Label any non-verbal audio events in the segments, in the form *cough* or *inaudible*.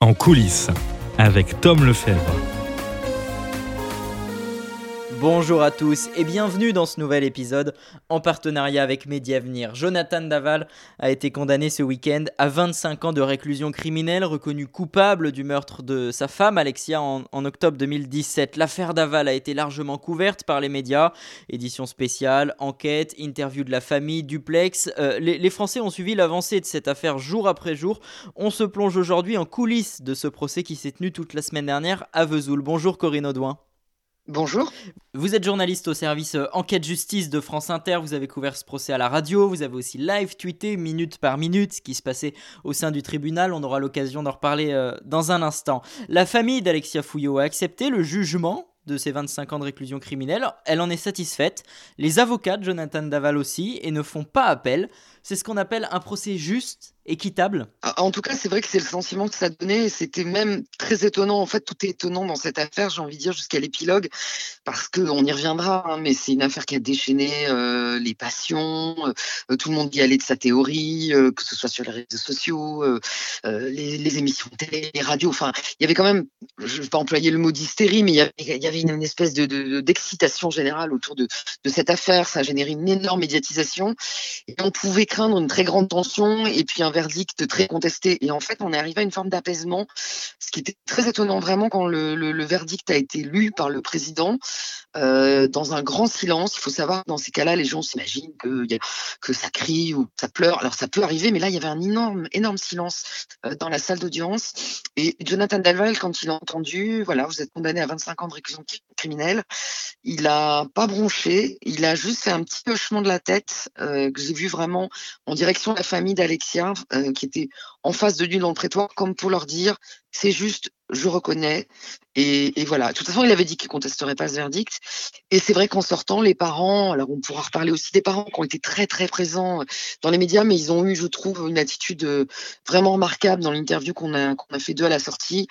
En coulisses, avec Tom Lefebvre. Bonjour à tous et bienvenue dans ce nouvel épisode en partenariat avec Mediavenir. Jonathan Daval a été condamné ce week-end à 25 ans de réclusion criminelle, reconnu coupable du meurtre de sa femme Alexia en, octobre 2017. L'affaire Daval a été largement couverte par les médias, édition spéciale, enquête, interview de la famille, duplex. Euh, les, les, Français ont suivi l'avancée de cette affaire jour après jour. On se plonge aujourd'hui en coulisses de ce procès qui s'est tenu toute la semaine dernière à Vesoul. Bonjour Corinne Audouin. Bonjour. Vous êtes journaliste au service euh, Enquête Justice de France Inter, vous avez couvert ce procès à la radio, vous avez aussi live tweeté minute par minute ce qui se passait au sein du tribunal, on aura l'occasion d'en reparler euh, dans un instant. La famille d'Alexia Fouillot a accepté le jugement de ses 25 ans de réclusion criminelle, elle en est satisfaite, les avocats de Jonathan Daval aussi, et ne font pas appel. C'est ce qu'on appelle un procès juste équitable ah, En tout cas, c'est vrai que c'est le sentiment que ça donnait. C'était même très étonnant. En fait, tout est étonnant dans cette affaire, j'ai envie de dire, jusqu'à l'épilogue, parce qu'on y reviendra. Hein, mais c'est une affaire qui a déchaîné euh, les passions. Euh, tout le monde y allait de sa théorie, euh, que ce soit sur les réseaux sociaux, les, émissions de télé, les radios. Enfin, il y avait quand même, je ne vais pas employer le mot d'hystérie, mais il y avait, une, espèce de, d'excitation générale autour de, de cette affaire. Ça a généré une énorme médiatisation. Et on pouvait craindre une très grande tension et puis un verdict très contesté. Et en fait, on est arrivé à une forme d'apaisement, ce qui était très étonnant vraiment quand le, verdict a été lu par le président euh, dans un grand silence. Il faut savoir dans ces cas-là, les gens s'imaginent que, ça crie ou ça pleure. Alors ça peut arriver, mais là, il y avait un énorme, énorme silence euh, dans la salle d'audience. Et Jonathan Dalval, quand il a entendu, voilà, vous êtes condamné à 25 ans de réclusion criminelle, il a pas bronché, il a juste fait un petit hochement de la tête euh, que j'ai vu vraiment en direction de la famille d'Alexia, euh, qui était en face de lui dans le prétoire, comme pour leur dire c'est juste, je reconnais. Et, voilà. De toute façon, il avait dit qu'il contesterait pas ce verdict. Et c'est vrai qu'en sortant, les parents, alors on pourra reparler aussi des parents qui ont été très très présents dans les médias, mais ils ont eu, je trouve, une attitude euh, vraiment remarquable dans l'interview qu'on a, qu'on a fait d'eux à la sortie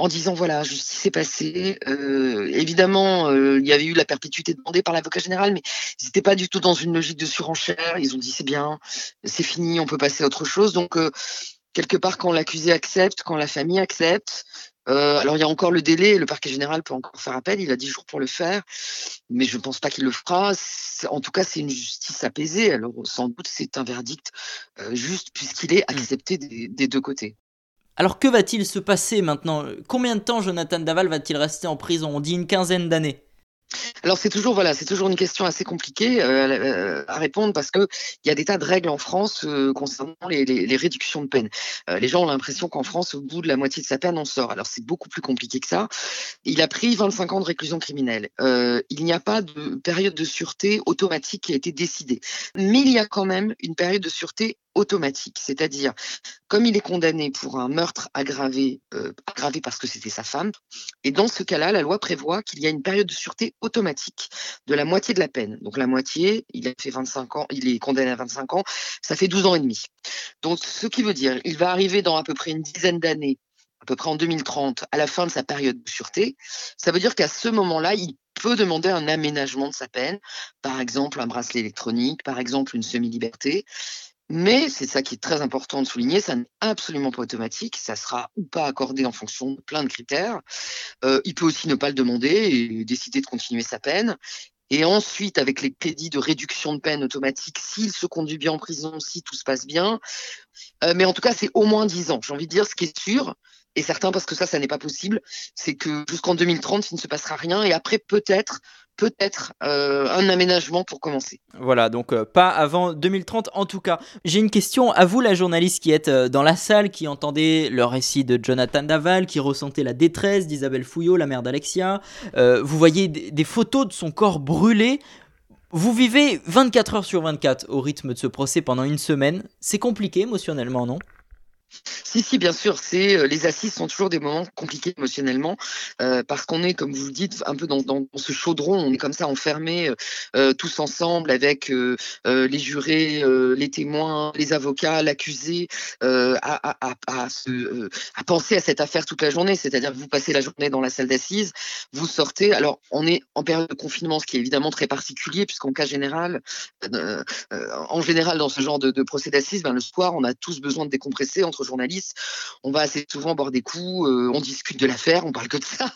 en disant voilà, justice s'est passé. Euh, évidemment, euh, il y avait eu la perpétuité demandée par l'avocat général, mais ils n'étaient pas du tout dans une logique de surenchère. Ils ont dit c'est bien, c'est fini, on peut passer à autre chose. Donc, euh, quelque part, quand l'accusé accepte, quand la famille accepte, alors il y a encore le délai, le parquet général peut encore faire appel, il a 10 jours pour le faire, mais je ne pense pas qu'il le fera. En tout cas, c'est une justice apaisée, alors sans doute c'est un verdict juste puisqu'il est mmh. accepté des deux côtés. Alors que va-t-il se passer maintenant? Combien de temps Jonathan Daval va-t-il rester en prison? On dit une quinzaine d'années. Alors c'est toujours voilà, c'est toujours une question assez compliquée euh, euh, à répondre parce que il y a des tas de règles en France euh, concernant les, réductions de peine. les gens ont l'impression qu'en France, au bout de la moitié de sa peine, on sort. Alors c'est beaucoup plus compliqué que ça. Il a pris 25 ans de réclusion criminelle. il n'y a pas de période de sûreté automatique qui a été décidée, mais il y a quand même une période de sûreté automatique, c'est-à-dire comme il est condamné pour un meurtre aggravé, aggravé parce que c'était sa femme, et dans ce cas-là, la loi prévoit qu'il y a une période de sûreté automatique de la moitié de la peine. Donc la moitié, il a fait 25 ans, il est condamné à 25 ans, ça fait 12 ans et demi. Donc ce qui veut dire, il va arriver dans à peu près une dizaine d'années, à peu près en 2030, à la fin de sa période de sûreté. Ça veut dire qu'à ce moment-là, il peut demander un aménagement de sa peine, par exemple un bracelet électronique, par exemple une semi-liberté. Mais c'est ça qui est très important de souligner, ça n'est absolument pas automatique, ça sera ou pas accordé en fonction de plein de critères. Euh, il peut aussi ne pas le demander et décider de continuer sa peine. Et ensuite, avec les crédits de réduction de peine automatique, s'il se conduit bien en prison, si tout se passe bien. Euh, mais en tout cas, c'est au moins 10 ans. J'ai envie de dire, ce qui est sûr, et certain parce que ça, ça n'est pas possible, c'est que jusqu'en 2030, il ne se passera rien. Et après, peut-être, peut-être euh, un aménagement pour commencer. Voilà, donc euh, pas avant 2030 en tout cas. J'ai une question à vous, la journaliste qui êtes euh, dans la salle, qui entendait le récit de Jonathan Daval, qui ressentait la détresse d'Isabelle Fouillot, la mère d'Alexia. vous voyez des photos de son corps brûlé. Vous vivez 24 heures sur 24 au rythme de ce procès pendant une semaine. C'est compliqué émotionnellement, non? Si, si, bien sûr. C'est euh, les assises sont toujours des moments compliqués émotionnellement euh, parce qu'on est, comme vous le dites, un peu dans, ce chaudron. On est comme ça enfermés euh, tous ensemble avec les jurés, les témoins, les avocats, l'accusé, à, penser à cette affaire toute la journée. C'est-à-dire que vous passez la journée dans la salle d'assises, vous sortez. Alors, on est en période de confinement, ce qui est évidemment très particulier puisqu'en cas général, en général dans ce genre de, de procès d'assises, ben, le soir, on a tous besoin de décompresser entre journalistes, on va assez souvent boire des coups, on discute de l'affaire, on parle que de ça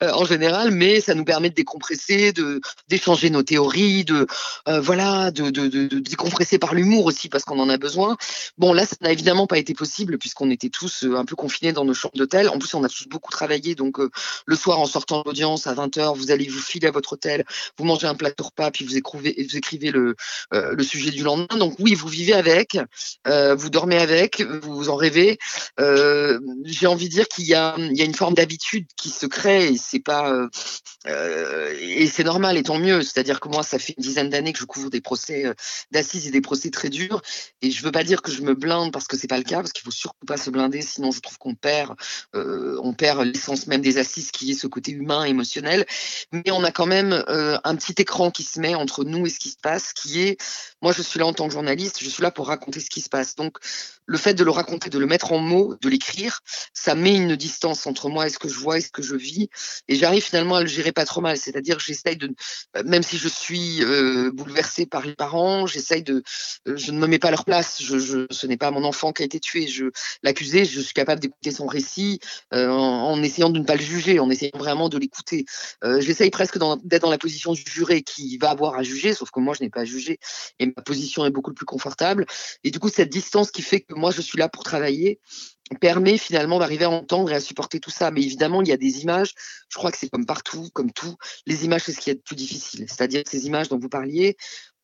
*laughs* en général, mais ça nous permet de décompresser, de d'échanger nos théories, de voilà, de, de, de, décompresser par l'humour aussi parce qu'on en a besoin. Bon là, ça n'a évidemment pas été possible puisqu'on était tous un peu confinés dans nos chambres d'hôtel. En plus, on a tous beaucoup travaillé, donc le soir en sortant de l'audience à 20h, vous allez vous filer à votre hôtel, vous mangez un plateau repas, puis vous écrivez, vous écrivez le, le sujet du lendemain. Donc oui, vous vivez avec, vous dormez avec, vous en rêvez. J'ai envie de dire qu'il y a, une forme d'habitude qui se crée et c'est pas et c'est normal et tant mieux. C'est-à-dire que moi, ça fait une dizaine d'années que je couvre des procès d'assises et des procès très durs et je veux pas dire que je me blinde parce que c'est pas le cas, parce qu'il faut surtout pas se blinder, sinon je trouve qu'on perd, on perd l'essence même des assises qui est ce côté humain, émotionnel. Mais on a quand même un petit écran qui se met entre nous et ce qui se passe, qui est, moi je suis là en tant que journaliste, je suis là pour raconter ce qui se passe. Donc le fait de le raconter, de le mettre en mots, de l'écrire, ça met une distance entre moi et ce que je vois et ce que je vis. Et j'arrive finalement à le gérer pas trop mal. C'est-à-dire, j'essaye de, même si je suis euh, bouleversée par les parents, j'essaye de, euh, je ne me mets pas à leur place. Je, ce n'est pas mon enfant qui a été tué. Je l'accusé, je suis capable d'écouter son récit euh, en, en, essayant de ne pas le juger, en essayant vraiment de l'écouter. Euh, j'essaye presque d'être dans la position du juré qui va avoir à juger, sauf que moi, je n'ai pas à juger et ma position est beaucoup plus confortable. Et du coup, cette distance qui fait que moi je suis là pour travailler permet finalement d'arriver à entendre et à supporter tout ça. Mais évidemment, il y a des images, je crois que c'est comme partout, comme tout, les images, c'est ce qui est le plus difficile. C'est-à-dire ces images dont vous parliez,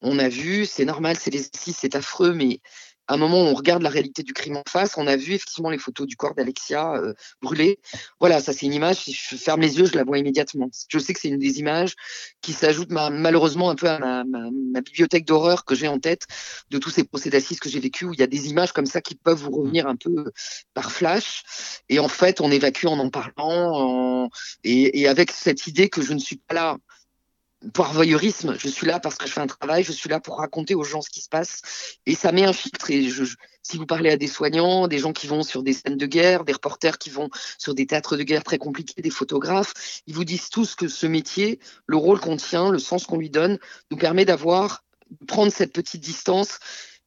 on a vu, c'est normal, c'est les c'est affreux, mais un moment on regarde la réalité du crime en face, on a vu effectivement les photos du corps d'Alexia euh, brûlé. Voilà, ça c'est une image, si je ferme les yeux, je la vois immédiatement. Je sais que c'est une des images qui s'ajoute malheureusement un peu à ma, ma, bibliothèque d'horreur que j'ai en tête de tous ces procès d'assises que j'ai vécu, où il y a des images comme ça qui peuvent vous revenir un peu par flash. Et en fait, on évacue en en parlant en... Et, et avec cette idée que je ne suis pas là par voyeurisme, je suis là parce que je fais un travail, je suis là pour raconter aux gens ce qui se passe. Et ça met un filtre. Et je, si vous parlez à des soignants, des gens qui vont sur des scènes de guerre, des reporters qui vont sur des théâtres de guerre très compliqués, des photographes, ils vous disent tous que ce métier, le rôle qu'on tient, le sens qu'on lui donne, nous permet d'avoir, prendre cette petite distance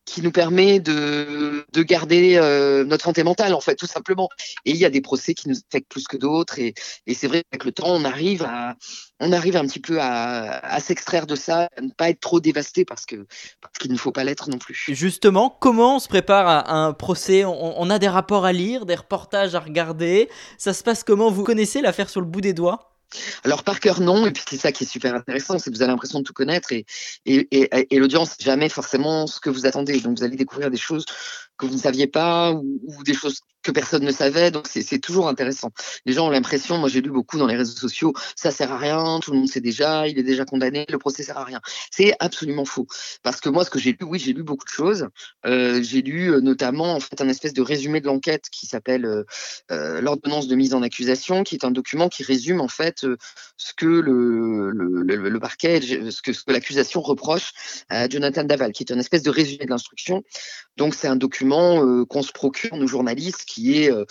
qui nous permet de, de garder euh, notre santé mentale, en fait, tout simplement. Et il y a des procès qui nous affectent plus que d'autres. Et, et c'est vrai qu'avec le temps, on arrive à, on arrive un petit peu à, à s'extraire de ça, à ne pas être trop dévasté parce que parce qu'il ne faut pas l'être non plus. Justement, comment on se prépare à un procès? On, on a des rapports à lire, des reportages à regarder. Ça se passe comment? Vous connaissez l'affaire sur le bout des doigts? Alors par cœur non, et puis c'est ça qui est super intéressant, c'est que vous avez l'impression de tout connaître et, et, et, et l'audience jamais forcément ce que vous attendez. Donc vous allez découvrir des choses que vous ne saviez pas ou, des choses que personne ne savait. Donc c'est toujours intéressant. Les gens ont l'impression, moi j'ai lu beaucoup dans les réseaux sociaux, ça sert à rien, tout le monde sait déjà, il est déjà condamné, le procès sert à rien. C'est absolument faux. Parce que moi ce que j'ai lu, oui j'ai lu beaucoup de choses. Euh, j'ai lu euh, notamment en fait un espèce de résumé de l'enquête qui s'appelle euh, l'ordonnance de mise en accusation, qui est un document qui résume en fait ce que le, le, le parquet, ce que, ce que l'accusation reproche à Jonathan Daval, qui est un espèce de résumé de l'instruction. Donc c'est un document euh, qu'on se procure, nous journalistes, qui est, euh,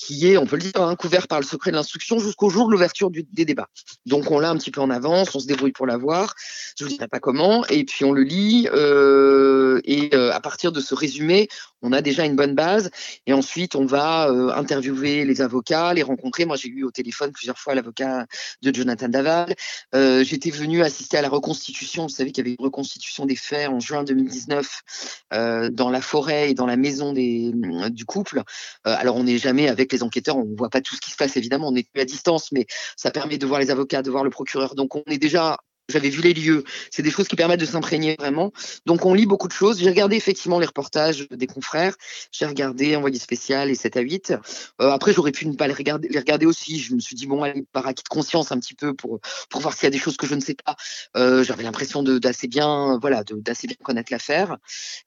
qui est, on peut le dire, hein, couvert par le secret de l'instruction jusqu'au jour de l'ouverture des débats. Donc on l'a un petit peu en avance, on se débrouille pour l'avoir, je ne vous dirai pas comment, et puis on le lit, euh, et euh, à partir de ce résumé, on a déjà une bonne base, et ensuite on va euh, interviewer les avocats, les rencontrer. Moi j'ai eu au téléphone plusieurs fois l'avocat de Jonathan Daval. J'étais venu assister à la reconstitution, vous savez qu'il y avait une reconstitution des faits en juin 2019 euh, dans la forêt et dans la maison du couple. alors on n'est jamais avec les enquêteurs, on ne voit pas tout ce qui se passe évidemment, on est à distance, mais ça permet de voir les avocats, de voir le procureur. Donc on est déjà j'avais vu les lieux. C'est des choses qui permettent de s'imprégner vraiment. Donc on lit beaucoup de choses. J'ai regardé effectivement les reportages des confrères. J'ai regardé Envoyé spécial et 7 à 8. Euh, après j'aurais pu ne pas les regarder, les regarder aussi. Je me suis dit bon allez par acquis de conscience un petit peu pour pour voir s'il y a des choses que je ne sais pas. Euh, J'avais l'impression d'assez bien voilà d'assez bien connaître l'affaire.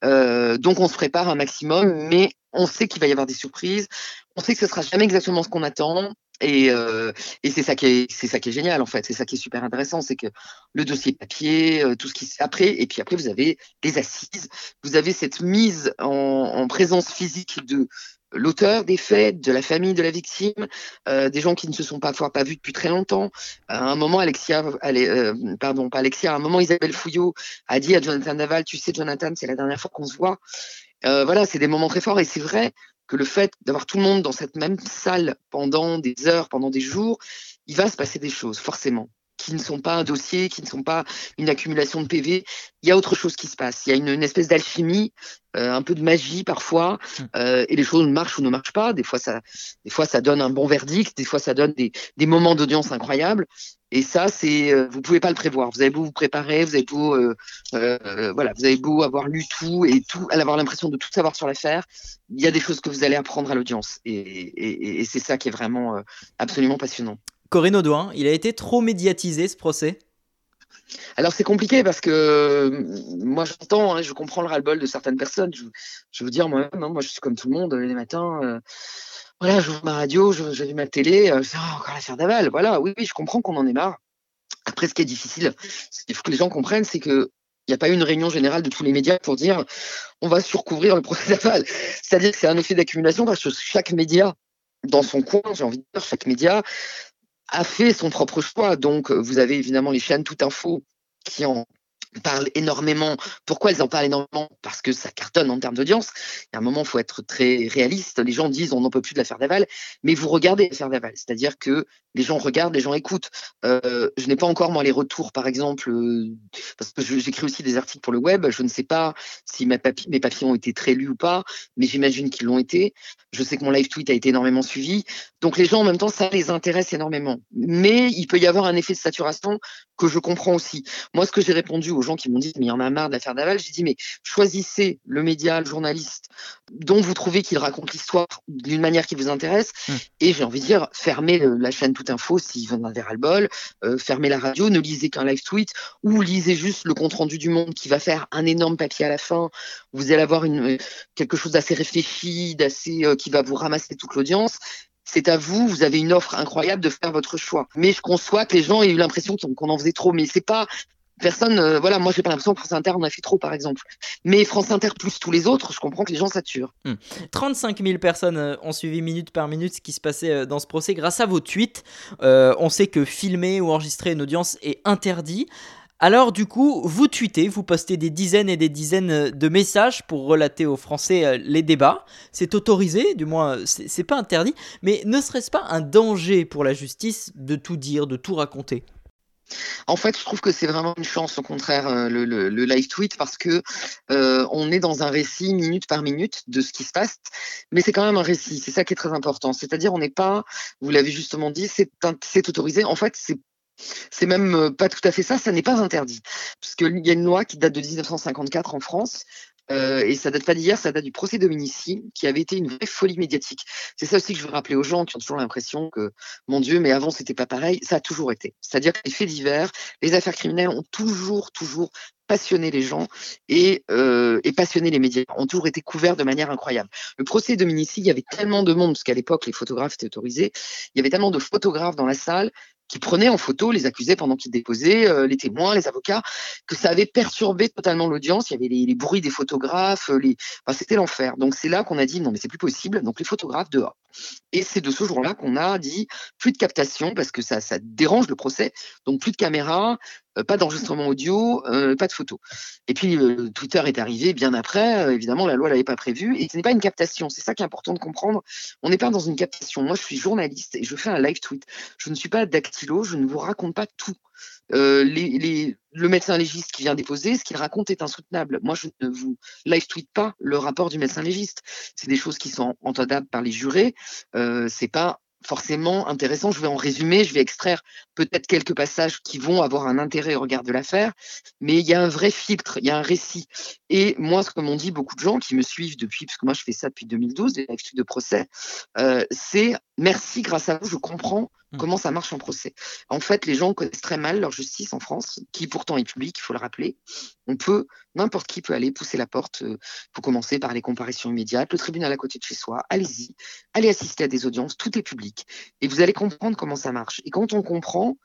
Euh, donc on se prépare un maximum, mais on sait qu'il va y avoir des surprises. On sait que ce sera jamais exactement ce qu'on attend. Et, euh, c'est ça qui est génial en fait, c'est ça qui est super intéressant, c'est que le dossier papier, euh, tout ce qui c'est après, et puis après vous avez les assises, vous avez cette mise en, en présence physique de l'auteur des faits, de la famille de la victime, euh, des gens qui ne se sont pas, pas vus depuis très longtemps. À un moment, Alexia, pardon, pas Alexia, un moment, Isabelle Fouillot a dit à Jonathan Naval, tu sais, Jonathan, c'est la dernière fois qu'on se voit. Voilà, c'est des moments très forts et c'est vrai que le fait d'avoir tout le monde dans cette même salle pendant des heures, pendant des jours, il va se passer des choses, forcément qui ne sont pas un dossier, qui ne sont pas une accumulation de PV. Il y a autre chose qui se passe. Il y a une, espèce d'alchimie, euh, un peu de magie parfois, mmh. euh, et les choses marchent ou ne marchent pas. Des fois, ça, des fois, ça donne un bon verdict, des fois, ça donne des, des moments d'audience incroyables. Et ça, c'est, euh, vous pouvez pas le prévoir. Vous avez beau vous préparer, vous avez beau, euh, voilà, vous avez beau avoir lu tout et tout, avoir l'impression de tout savoir sur l'affaire. Il y a des choses que vous allez apprendre à l'audience, et, et, et c'est ça qui est vraiment absolument passionnant. Corinne Audouin, il a été trop médiatisé ce procès? Alors c'est compliqué parce que euh, moi j'entends, hein, je comprends le ras-le-bol de certaines personnes. Je, je veux dire moi, non, moi je suis comme tout le monde les matins. Euh, voilà, j'ouvre ma radio, j'allume ma télé, euh, c'est oh, encore l'affaire Daval. Voilà, oui, oui, je comprends qu'on en est marre. Après, ce qui est difficile, il faut que les gens comprennent, c'est que il n'y a pas eu une réunion générale de tous les médias pour dire on va surcouvrir le procès Daval. C'est-à-dire que c'est un effet d'accumulation parce que chaque média dans son coin, j'ai envie de dire, chaque média a fait son propre choix. Donc, euh, vous avez évidemment les chaînes Tout Info qui en parlent énormément. Pourquoi elles en parlent énormément? Parce que ça cartonne en termes d'audience. Il y a un moment, il faut être très réaliste. Les gens disent on n'en peut plus de l'affaire Daval, mais vous regardez l'affaire Daval. C'est-à-dire que les gens regardent, les gens écoutent. Euh, je n'ai pas encore, moi, les retours, par exemple, euh, parce que j'écris aussi des articles pour le web. Je ne sais pas si mes papiers ont été très lus ou pas, mais j'imagine qu'ils l'ont été. Je sais que mon live tweet a été énormément suivi. Donc les gens, en même temps, ça les intéresse énormément. Mais il peut y avoir un effet de saturation que je comprends aussi. Moi, ce que j'ai répondu aux gens qui m'ont dit, mais il y en a marre de l'affaire Daval, j'ai dit, mais choisissez le média, le journaliste, dont vous trouvez qu'il raconte l'histoire d'une manière qui vous intéresse. Mmh. Et j'ai envie de dire, fermez la chaîne Tout Info s'il vous en avez ras le bol, euh, fermez la radio, ne lisez qu'un live tweet ou lisez juste le compte rendu du monde qui va faire un énorme papier à la fin. Vous allez avoir une, quelque chose d'assez réfléchi, d'assez, euh, qui va vous ramasser toute l'audience c'est à vous, vous avez une offre incroyable de faire votre choix. Mais je conçois que les gens aient eu l'impression qu'on en faisait trop, mais c'est pas personne, euh, voilà, moi j'ai pas l'impression que France Inter en a fait trop par exemple. Mais France Inter plus tous les autres, je comprends que les gens saturent. 35 hmm. 000 personnes euh, ont suivi minute par minute ce qui se passait euh, dans ce procès grâce à vos tweets. on sait que filmer ou enregistrer une audience est interdit. Alors du coup, vous tweetez, vous postez des dizaines et des dizaines de messages pour relater aux Français les débats. C'est autorisé, du moins c'est pas interdit, mais ne serait-ce pas un danger pour la justice de tout dire, de tout raconter? En fait, je trouve que c'est vraiment une chance, au contraire, euh, le, live tweet, parce que euh, on est dans un récit minute par minute de ce qui se passe, mais c'est quand même un récit. C'est ça qui est très important. C'est-à-dire, on n'est pas, vous l'avez justement dit, c'est autorisé. En fait, c'est c'est même euh, pas tout à fait ça, ça n'est pas interdit. Puisqu'il y a une loi qui date de 1954 en France, euh, et ça date pas d'hier, ça date du procès Dominici, qui avait été une vraie folie médiatique. C'est ça aussi que je veux rappeler aux gens qui ont toujours l'impression que, mon Dieu, mais avant c'était pas pareil. Ça a toujours été. C'est-à-dire que les faits divers, les affaires criminelles ont toujours, toujours passionné les gens et, euh, passionné les médias, ont toujours été couverts de manière incroyable. Le procès Dominici, il y avait tellement de monde, parce qu'à l'époque les photographes étaient autorisés, il y avait tellement de photographes dans la salle qui prenaient en photo les accusés pendant qu'ils déposaient, euh, les témoins, les avocats, que ça avait perturbé totalement l'audience. Il y avait les, bruits des photographes, euh, c'était l'enfer. Donc c'est là qu'on a dit non mais c'est plus possible. Donc les photographes dehors. Et c'est de ce jour-là qu'on a dit plus de captation parce que ça, ça dérange le procès. Donc plus de caméras, pas d'enregistrement audio, euh, pas de photos. Et puis euh, Twitter est arrivé bien après, évidemment la loi l'avait pas prévu, et ce n'est pas une captation, c'est ça qui est important de comprendre. On n'est pas dans une captation. Moi je suis journaliste et je fais un live tweet. Je ne suis pas dactylo, je ne vous raconte pas tout. les, le médecin légiste qui vient déposer, ce qu'il raconte est insoutenable. Moi, je ne vous live tweet pas le rapport du médecin légiste. C'est des choses qui sont entendables par les jurés. Euh, c'est pas forcément intéressant. Je vais en résumer, je vais extraire peut-être quelques passages qui vont avoir un intérêt au regard de l'affaire, mais il y a un vrai filtre, il y a un récit. Et moi, ce que m'ont dit beaucoup de gens qui me suivent depuis, parce que moi je fais ça depuis 2012, des live de procès, euh, c'est merci, grâce à vous, je comprends. Comment ça marche en procès. En fait, les gens connaissent très mal leur justice en France, qui pourtant est publique, il faut le rappeler. On peut, n'importe qui peut aller pousser la porte. Il euh, faut commencer par les comparaisons immédiates, le tribunal à côté de chez soi. Allez-y, allez assister à des audiences, tout est public. Et vous allez comprendre comment ça marche. Et quand on comprend,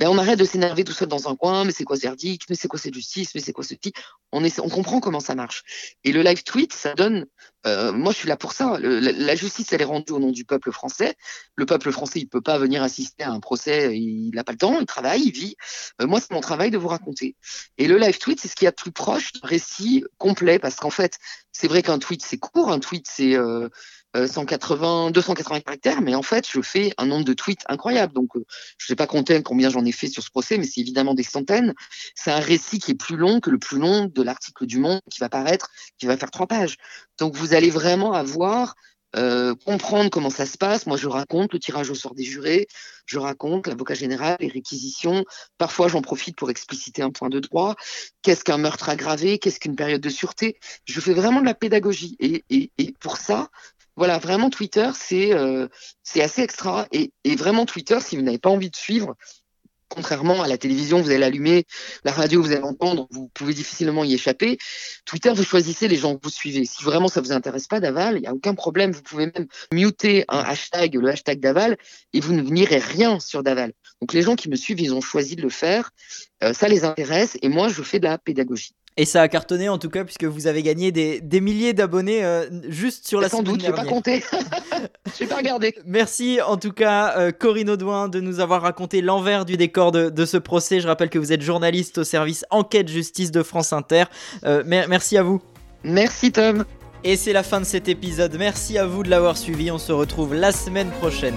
ben, on arrête de s'énerver tout seul dans un coin, mais c'est quoi ce verdict, mais c'est quoi cette justice, mais c'est quoi ce petit. On, on comprend comment ça marche. Et le live tweet, ça donne. Euh, moi, je suis là pour ça. la, justice, elle est rendue au nom du peuple français. Le peuple français, il peut pas venir assister à un procès, il n'a pas le temps, il travaille, il vit. Euh, moi, c'est mon travail de vous raconter. Et le live tweet, c'est ce qui est a de plus proche récit complet, parce qu'en fait, c'est vrai qu'un tweet, c'est court, un tweet, c'est. Euh, 180, 280 caractères, mais en fait, je fais un nombre de tweets incroyable. Donc, je ne sais pas compter combien j'en ai fait sur ce procès, mais c'est évidemment des centaines. C'est un récit qui est plus long que le plus long de l'article du Monde qui va paraître, qui va faire trois pages. Donc, vous allez vraiment avoir euh, comprendre comment ça se passe. Moi, je raconte le tirage au sort des jurés, je raconte l'avocat général, les réquisitions. Parfois, j'en profite pour expliciter un point de droit. Qu'est-ce qu'un meurtre aggravé? Qu'est-ce qu'une période de sûreté? Je fais vraiment de la pédagogie. Et pour ça, voilà, vraiment, Twitter, c'est euh, assez extra. Et, vraiment, Twitter, si vous n'avez pas envie de suivre, contrairement à la télévision, vous allez l'allumer, la radio, vous allez entendre, vous pouvez difficilement y échapper. Twitter, vous choisissez les gens que vous suivez. Si vraiment ça vous intéresse pas Daval, il n'y a aucun problème. Vous pouvez même muter un hashtag, le hashtag Daval, et vous ne n'irez rien sur Daval. Donc les gens qui me suivent, ils ont choisi de le faire. Euh, ça les intéresse, et moi, je fais de la pédagogie. Et ça a cartonné en tout cas, puisque vous avez gagné des, des milliers d'abonnés euh, juste sur la Sans doute, je pas compté. *laughs* je pas regardé. Merci en tout cas, euh, Corinne Audouin, de nous avoir raconté l'envers du décor de, de, ce procès. Je rappelle que vous êtes journaliste au service Enquête Justice de France Inter. Euh, merci à vous. Merci Tom. Et c'est la fin de cet épisode. Merci à vous de l'avoir suivi. On se retrouve la semaine prochaine.